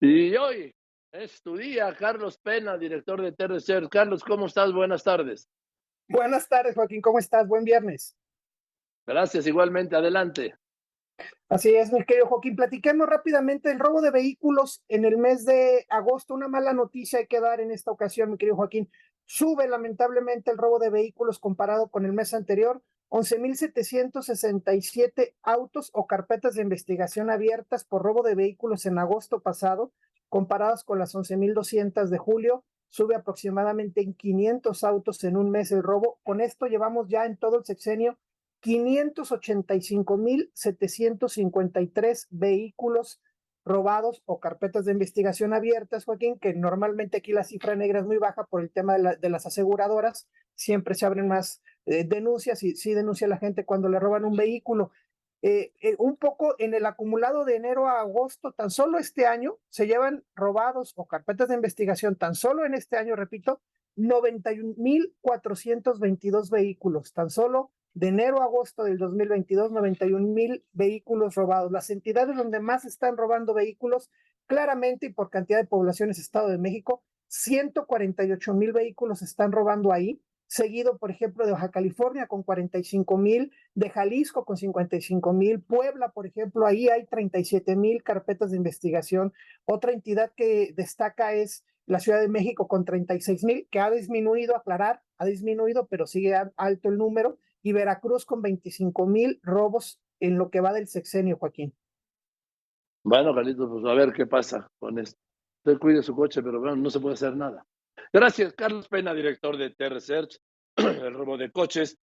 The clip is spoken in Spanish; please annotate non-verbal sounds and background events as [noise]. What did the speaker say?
Y hoy es tu día, Carlos Pena, director de TRC. Carlos, ¿cómo estás? Buenas tardes. Buenas tardes, Joaquín. ¿Cómo estás? Buen viernes. Gracias, igualmente. Adelante. Así es, mi querido Joaquín. Platiquemos rápidamente el robo de vehículos en el mes de agosto. Una mala noticia hay que dar en esta ocasión, mi querido Joaquín. Sube lamentablemente el robo de vehículos comparado con el mes anterior. 11.767 autos o carpetas de investigación abiertas por robo de vehículos en agosto pasado, comparadas con las 11.200 de julio. Sube aproximadamente en 500 autos en un mes el robo. Con esto llevamos ya en todo el sexenio 585.753 vehículos robados o carpetas de investigación abiertas, Joaquín, que normalmente aquí la cifra negra es muy baja por el tema de, las aseguradoras, siempre se abren más eh, denuncias y sí denuncia la gente cuando le roban un vehículo. Eh, eh, un poco en el acumulado de enero a agosto, tan solo este año se llevan robados o carpetas de investigación, tan solo en este año, repito, 91.422 vehículos, tan solo de enero a agosto del 2022, 91 mil vehículos robados. Las entidades donde más están robando vehículos, claramente y por cantidad de poblaciones, Estado de México, 148 mil vehículos están robando ahí, seguido, por ejemplo, de Baja California con 45 mil, de Jalisco con 55 mil, Puebla, por ejemplo, ahí hay 37 mil carpetas de investigación. Otra entidad que destaca es la Ciudad de México con 36 mil, que ha disminuido, aclarar, ha disminuido, pero sigue alto el número y Veracruz con 25 mil robos en lo que va del sexenio, Joaquín. Bueno, Carlitos, pues a ver qué pasa con esto. Usted cuide su coche, pero bueno, no se puede hacer nada. Gracias, Carlos Pena, director de T-Research, [clears throat] el robo de coches.